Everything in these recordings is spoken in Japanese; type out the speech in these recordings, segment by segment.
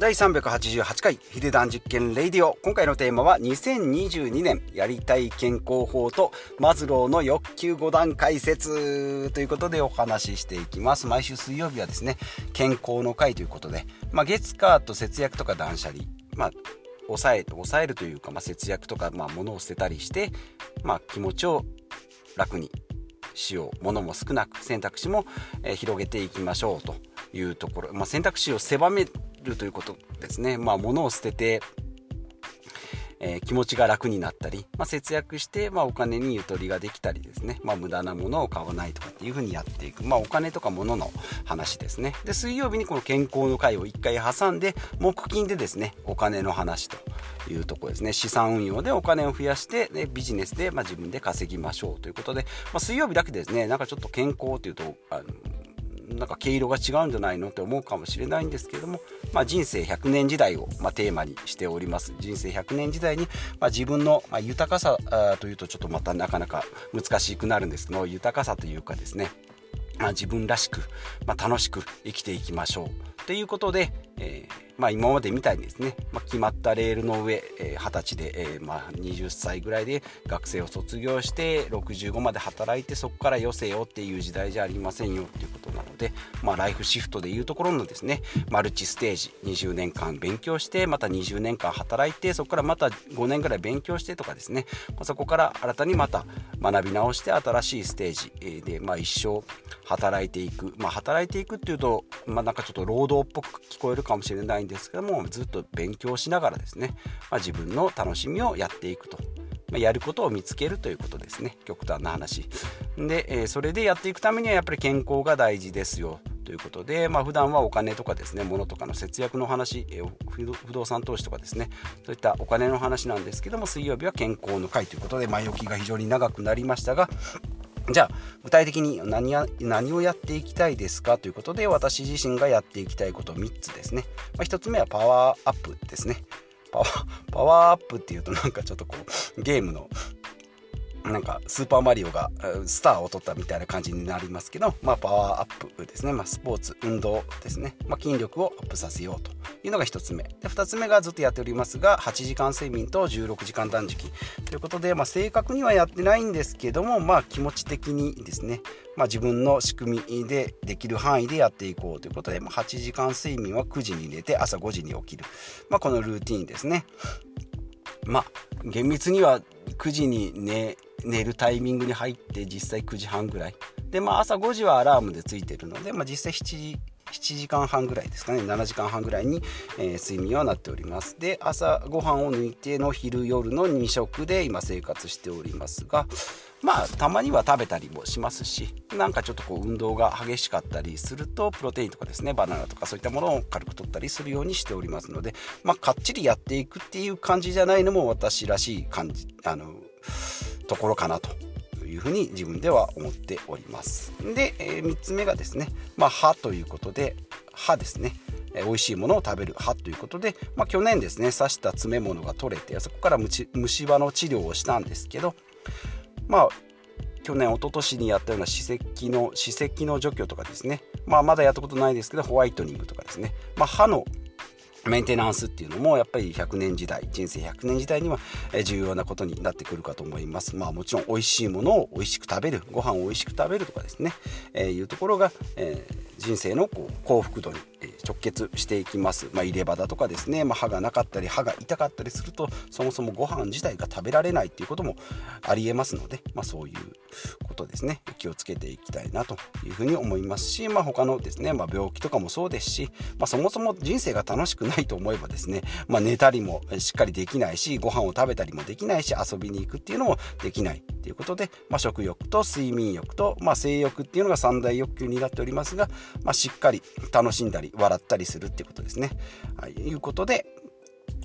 第388回ヒデダン実験レディオ。今回のテーマは2022年やりたい健康法とマズローの欲求5段解説。ということでお話ししていきます。毎週水曜日はですね健康の回ということで、まあ、月火と節約とか断捨離。まあ抑え抑えるというか、まあ、節約とか、まあ、物を捨てたりして、まあ、気持ちを楽にしよう。物も少なく選択肢も、えー、広げていきましょうというところ、まあ、選択肢を狭めるということですね。まあ、物を捨てて、えー、気持ちが楽になったり、まあ、節約して、まあ、お金にゆとりができたりですね、まあ、無駄なものを買わないとかっていう風にやっていく、まあ、お金とか物の話ですね。で水曜日にこの健康の会を1回挟んで木金でですねお金の話というところですね。資産運用でお金を増やしてでビジネスで、まあ、自分で稼ぎましょうということで、まあ、水曜日だけですね。なんかちょっと健康というとあのなんか毛色が違うんじゃないのって思うかもしれないんですけども、まあ、人生100年時代を、まあ、テーマにしております。人生100年時代に、まあ、自分の、ま豊かさというとちょっとまたなかなか難しくなるんですけど豊かさというかですね、まあ、自分らしく、ま楽しく生きていきましょう。ということで、えーまあ、今までみたいにですね、まあ、決まったレールの上、えー、20歳で、えー、まあ、20歳ぐらいで学生を卒業して65まで働いてそこから余生をっていう時代じゃありませんよっていうことなで、まあ、ライフシフトでいうところのですねマルチステージ20年間勉強してまた20年間働いてそこからまた5年ぐらい勉強してとかですねそこから新たにまた学び直して新しいステージで、まあ、一生働いていく、まあ、働いていくっていうと、まあ、なんかちょっと労働っぽく聞こえるかもしれないんですけどもずっと勉強しながらですね、まあ、自分の楽しみをやっていくと。まやることを見つけるということですね。極端な話。で、えそれでやっていくためにはやっぱり健康が大事ですよ。ということで、まあ普段はお金とかですね物とかの節約の話、え不動産投資とかですね。そういったお金の話なんですけども水曜日は健康の会ということで前置きが非常に長くなりましたがじゃあ具体的に何や何をやっていきたいですか？ということで私自身がやっていきたいこと3つですね、まあ、1つ目はパワーアップですね。パワーパワーアップっていうとなんかちょっとこうゲームのなんかスーパーマリオがスターを取ったみたいな感じになりますけど、まあ、パワーアップですね、まあ、スポーツ運動ですね、まあ、筋力をアップさせようというのが1つ目。で2つ目がずっとやっておりますが8時間睡眠と16時間断食ということで、まあ、正確にはやってないんですけども、まあ、気持ち的にですね、まあ、自分の仕組みでできる範囲でやっていこうということで、まあ、8時間睡眠は9時に寝て朝5時に起きる、まあ、このルーティンですね。まあ厳密には9時に寝寝るタイミングに入って実際9時半ぐらい。でまあ朝5時はアラームでついてるので、まあ、実際7時7時間半ぐらいですかね。7時間半ぐらいに、えー、睡眠はなっております。で朝ごはんを抜いての昼夜の2食で今生活しておりますがまあたまには食べたりもしますしなんかちょっとこう運動が激しかったりするとプロテインとかですねバナナとかそういったものを軽く取ったりするようにしておりますのでまあかっちりやっていくっていう感じじゃないのも私らしい感じあのところかなというふうに自分では思っております。で、えー、3つ目がですね、まあ、歯ということで歯ですね。え美味しいものを食べる。歯ということで、まあ、去年ですね刺した詰め物が取れてそこから虫歯の治療をしたんですけどまあ去年一昨年にやったような歯石の歯石の除去とかですね、まあ、まだやったことないですけどホワイトニングとかですね、まあ、歯のメンテナンスっていうのもやっぱり100年時代人生100年時代には重要なことになってくるかと思います。まあもちろん美味しいものを美味しく食べるご飯を美味しく食べるとかですね、えー、いうところが、えー、人生のこう幸福度に直結していきます、まあ、入れ歯だとかですね、まあ、歯がなかったり歯が痛かったりするとそもそもご飯自体が食べられないっていうこともありえますので、まあ、そういうことですね。気をつけていきたいなというふうに思いますし、まあ、他のですね、まあ、病気とかもそうですし、まあ、そもそも人生が楽しくないと思えばですね、まあ、寝たりもしっかりできないしご飯を食べたりもできないし遊びに行くっていうのもできないということで、まあ、食欲と睡眠欲と、まあ、性欲っていうのが三大欲求になっておりますが、まあ、しっかり楽しんだり笑ったりするっていうことですね。はい、いうことで、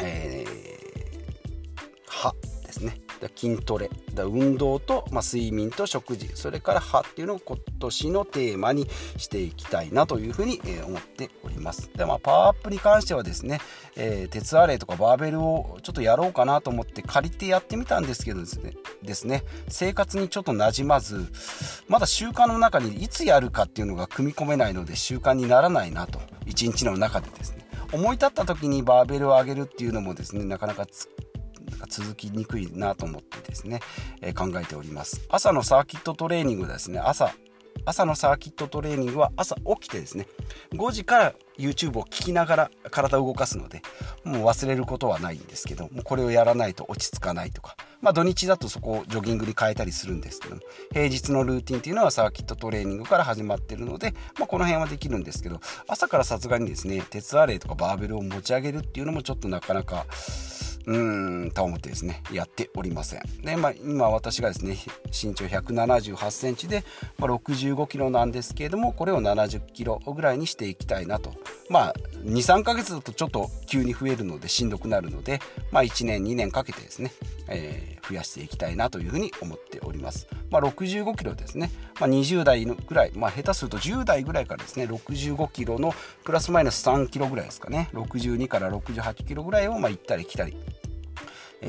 えー、はですね。筋トレ運動と、まあ、睡眠と食事それから歯っていうのを今年のテーマにしていきたいなというふうに、えー、思っておりますで、まあ、パワーアップに関してはですね、えー、鉄アレイとかバーベルをちょっとやろうかなと思って借りてやってみたんですけどですねですね生活にちょっとなじまずまだ習慣の中にいつやるかっていうのが組み込めないので習慣にならないなと一日の中でですね思い立った時にバーベルを上げるっていうのもですねなかなか続きにくいなと思ってですね、えー、考えております。朝のサーキットトレーニングですね朝朝のサーキットトレーニングは朝起きてですね5時から YouTube を聞きながら体を動かすのでもう忘れることはないんですけどもうこれをやらないと落ち着かないとか。まあ土日だとそこをジョギングに変えたりするんですけども平日のルーティンっていうのはサーキットトレーニングから始まってるので、まあ、この辺はできるんですけど朝からさすがにですね鉄アレイとかバーベルを持ち上げるっていうのもちょっとなかなかうーんと思ってですねやっておりません。で、まあ、今私がですね身長1 7 8センチで、まあ、65キロなんですけれどもこれを70キロぐらいにしていきたいなとまあ23ヶ月だとちょっと急に増えるのでしんどくなるので、まあ、1年2年かけてですね、えー、増やしていきたいなというふうに思っております、まあ、65キロですね、まあ、20代のぐらい、まあ、下手すると10代ぐらいからですね65キロのプラスマイナス3キロぐらいですかね。62から68キロぐらいをまあ行ったり来たり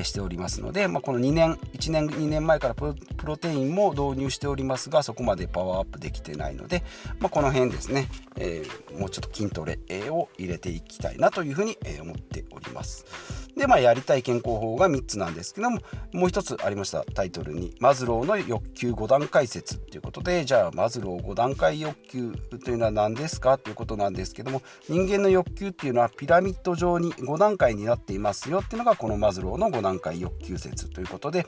しておりますので、まあ、この2年1年2年前からプロテインも導入しておりますがそこまでパワーアップできてないので、まあ、この辺ですね、えー、もうちょっと筋トレを入れていきたいなというふうに思っております。で、まあ、やりたい健康法が3つなんですけども、もう1つありましたタイトルに、マズローの欲求5段階説ということで、じゃあ、マズロー5段階欲求というのは何ですかということなんですけども、人間の欲求っていうのはピラミッド状に5段階になっていますよっていうのが、このマズローの5段階欲求説ということで、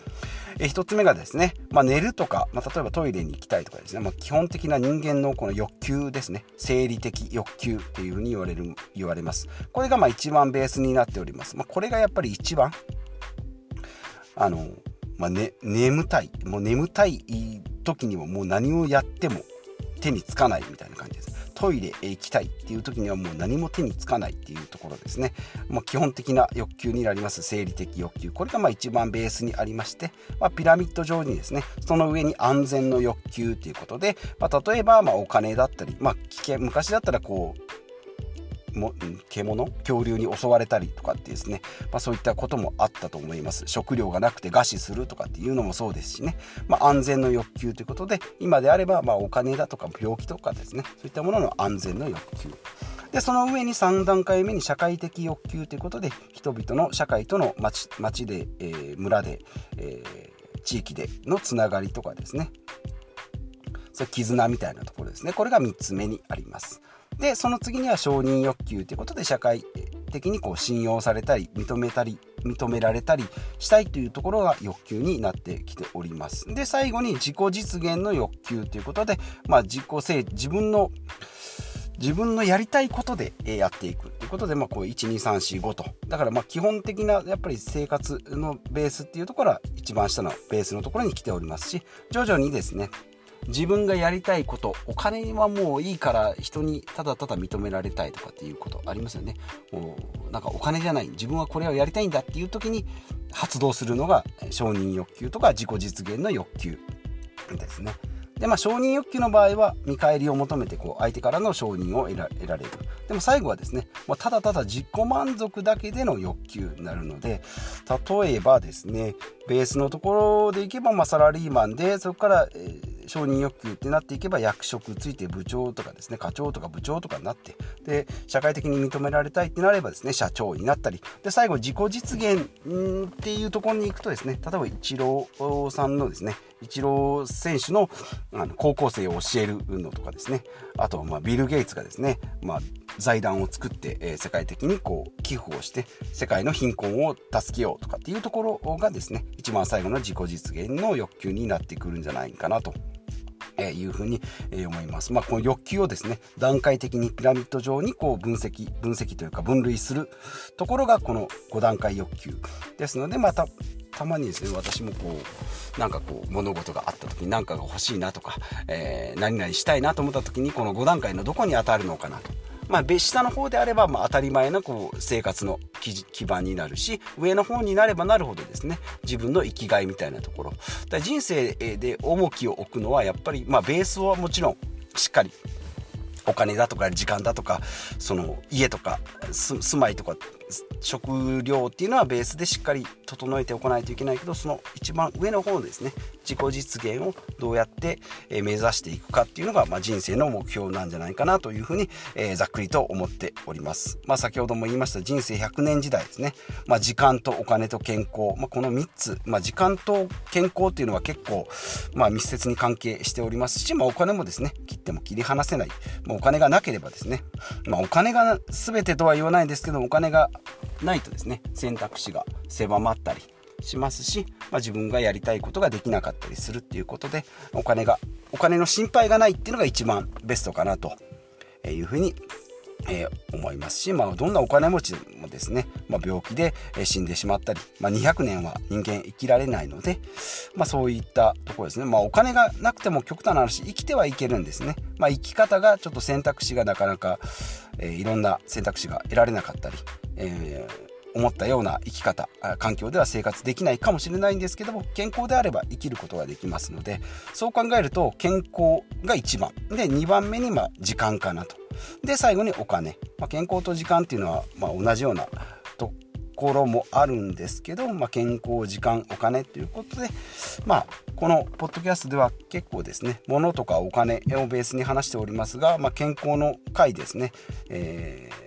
え1つ目がですね、まあ、寝るとか、まあ、例えばトイレに行きたいとかですね、まあ、基本的な人間のこの欲求ですね、生理的欲求っていうふうに言われる、言われます。これがまあ一番ベースになっております。まあ、これががやっぱり一番あの、まあね、眠たいもう眠たい時にはもう何をやっても手につかないみたいな感じです。トイレへ行きたいっていう時にはもう何も手につかないっていうところですね、まあ、基本的な欲求になります。生理的欲求。これがまあ一番ベースにありまして、まあ、ピラミッド状にですねその上に安全の欲求ということで、まあ、例えばまお金だったり、まあ、危険昔だったらこうも獣？恐竜に襲われたりとかってですね、まあ、そういったこともあったと思います。食料がなくて餓死するとかっていうのもそうですしね、まあ、安全の欲求ということで今であればまお金だとか病気とかですね。そういったものの安全の欲求。でその上に3段階目に社会的欲求ということで人々の社会との町町で、えー、村で、えー、地域でのつながりとかですね。それ絆みたいなところですね。これが3つ目にあります。でその次には承認欲求ということで社会的にこう信用されたり認めたり認められたりしたいというところが欲求になってきております。で最後に自己実現の欲求ということで、まあ、自己性自分の自分のやりたいことでやっていくということで、まあ、こう12345と。だからまあ基本的なやっぱり生活のベースっていうところは一番下のベースのところに来ておりますし徐々にですね自分がやりたいことお金はもういいから人にただただ認められたいとかっていうことありますよね。もうなんかお金じゃない自分はこれをやりたいんだっていう時に発動するのが承認欲求とか自己実現の欲求ですね。でまあ承認欲求の場合は見返りを求めてこう相手からの承認を得られる。でも最後はですね、まあ、ただただ自己満足だけでの欲求になるので例えばですねベースのところでいけば、まあ、サラリーマンでそこから、えー承認欲求ってなっていけば役職ついて部長とかですね課長とか部長とかになってで社会的に認められたいってなればですね社長になったりで最後自己実現っていうところに行くとですね例えばイチローさんのですねイチロー選手のあの高校生を教えるのとかですねあとはまあビル・ゲイツがですね、まあ、財団を作って、えー、世界的にこう寄付をして世界の貧困を助けようとかっていうところがですね一番最後の自己実現の欲求になってくるんじゃないかなと。えいうふうに、え思います。まあ、この欲求をですね、段階的にピラミッド上にこう分析、分析というか分類するところがこの5段階欲求ですので、また、たまにですね、私もこう、なんかこう、物事があった時に何かが欲しいなとか、えー、何々したいなと思った時に、この5段階のどこに当たるのかなと。まあ、下の方であれば、まあ、当たり前のこう生活の基盤になるし上の方になればなるほどですね自分の生きがいみたいなところ。だ人生で重きを置くのはやっぱり、まあ、ベースはもちろんしっかりお金だとか時間だとかその家とか住まいとか食料っていうのはベースでしっかり整えておかないといけないけどその一番上の方ですね自己実現をどうやって目指していくかっていうのが、まあ、人生の目標なんじゃないかなというふうに、えー、ざっくりと思っております。まあ、先ほども言いました人生100年時代ですね、まあ、時間とお金と健康、まあ、この3つ、まあ、時間と健康っていうのは結構、まあ、密接に関係しておりますし、まあ、お金もですね切っても切り離せない、まあ、お金がなければですね、まあ、お金が全てとは言わないんですけどお金がないとですね選択肢が狭まったりしますし、まあ、自分がやりたいことができなかったりするっていうことでお金がお金の心配がないっていうのが一番ベストかなというふうにえー、思いますし、まあ、どんなお金持ちもですね、まあ、病気で死んでしまったり、ま、200年は人間生きられないので、ま、そういったところですね、ま、お金がなくても極端な話生きてはいけるんですね、ま、生き方がちょっと選択肢がなかなか、えー、いろんな選択肢が得られなかったり、えー思ったような生き方環境では生活できないかもしれないんですけども健康であれば生きることができますのでそう考えると健康が1番。で2番目にま時間かなと。で最後にお金、まあ、健康と時間っていうのはま同じようなところもあるんですけど、まあ、健康時間お金ということでまあこのポッドキャストでは結構ですね物とかお金をベースに話しておりますが、まあ、健康の回ですね、えー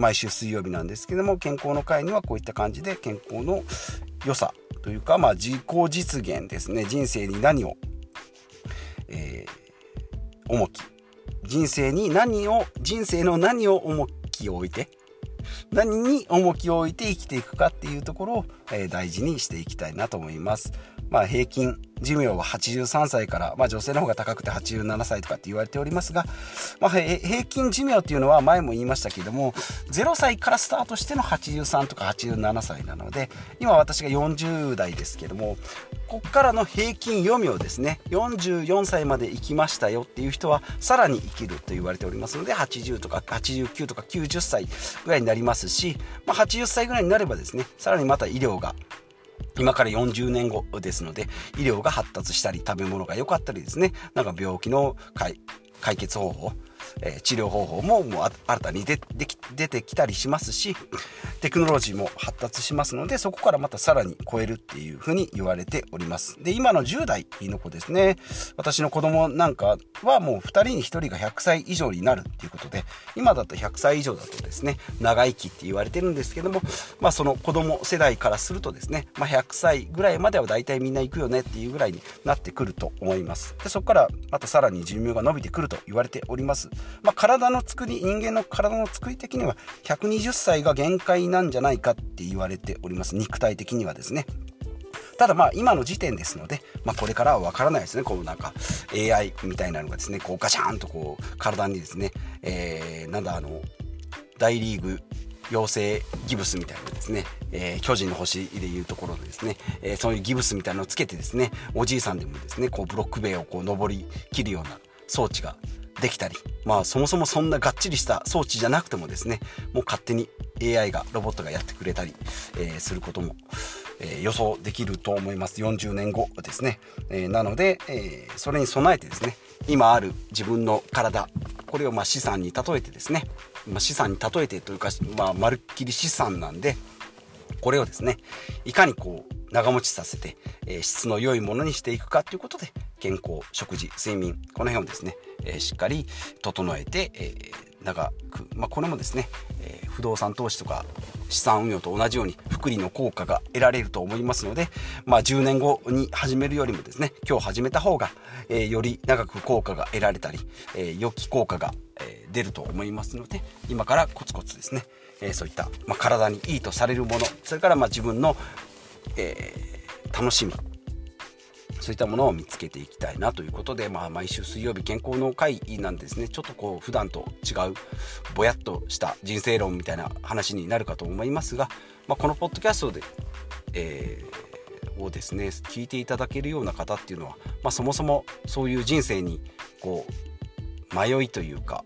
毎週水曜日なんですけども健康の会にはこういった感じで健康の良さというか、まあ、自己実現ですね人生に何を、えー、重き人生に何を人生の何を重きを置いて何に重きを置いて生きていくかっていうところを、えー、大事にしていきたいなと思います。まあ、平均寿命は83歳から、まあ、女性の方が高くて87歳とかって言われておりますが、まあ、平均寿命っていうのは前も言いましたけども0歳からスタートしての83とか87歳なので今私が40代ですけどもここからの平均余命ですね44歳まで生きましたよっていう人はさらに生きると言われておりますので80とか89とか90歳ぐらいになりますし、まあ、80歳ぐらいになればですねさらにまた医療が今から40年後ですので医療が発達したり食べ物が良かったりですね。なんか病気の解決方法えー、治療方法ももう新たに出出てきたりしますしテクノロジーも発達しますのでそこからまたさらに超えるっていうふうに言われております。で今の10代の子ですね。私の子供なんかはもう2人に1人が100歳以上になるっていうことで今だと100歳以上だとですね長生きって言われてるんですけどもまあその子供世代からするとですね、まあ、100歳ぐらいまでは大体みんな行くよねっていうぐらいになってくると思います。でそこからまたさらに寿命が伸びてくると言われております。まあ、体の作り人間の体の作り的には120歳が限界なんじゃないかって言われております。肉体的にはですね。ただまあ今の時点ですので、まあ、これからは分からないですね。こうなんか AI みたいなのがですねこうガシャンとこう体にですね、えー、なんだあの大リーグ妖精ギブスみたいなですね、えー、巨人の星でいうところでですね、えー、そういうギブスみたいなのをつけてですねおじいさんでもですねこうブロック塀をこう登りきるような装置ができたりまあそもそもそんながっちりした装置じゃなくてもですねもう勝手に AI がロボットがやってくれたり、えー、することも、えー、予想できると思います。40年後ですね、えー、なので、えそれに備えてですね今ある自分の体これをま資産に例えてですね、まあ、資産に例えてというか、まあ、まるっきり資産なんでこれをですねいかにこう長持ちさせて、え質の良いものにしていくかということで健康食事睡眠この辺をですね、えしっかり整えて、え長く、まあ、これもですね、え不動産投資とか資産運用と同じように福利の効果が得られると思いますので、まあ、10年後に始めるよりもですね今日始めた方が、えより長く効果が得られたり、え良き効果が、出ると思いますので今からコツコツですね、えそういった、まあ、体にいいとされるものそれからま自分の、えー、楽しみ。そういったものを見つけていきたいなということで、まあ、毎週水曜日健康の会なんですね。ちょっとこう普段と違うぼやっとした人生論みたいな話になるかと思いますが、まあ、このポッドキャストで、えー、をですね聞いていただけるような方っていうのは、まあ、そもそもそういう人生にこう迷いというか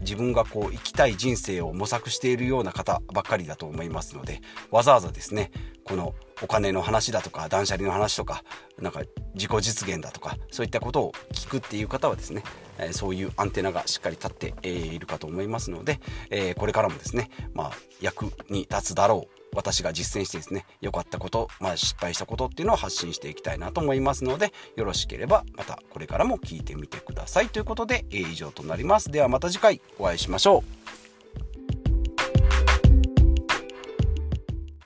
自分がこう生きたい人生を模索しているような方ばっかりだと思いますのでわざわざですねこのお金の話だとか断捨離の話とかなんか自己実現だとかそういったことを聞くっていう方はですね、そういうアンテナがしっかり立っているかと思いますので、これからもですね、まあ、役に立つだろう私が実践してですね良かったこと、まあ、失敗したことっていうのを発信していきたいなと思いますのでよろしければまたこれからも聞いてみてください。ということで、以上となります。ではまた次回お会いしましょう。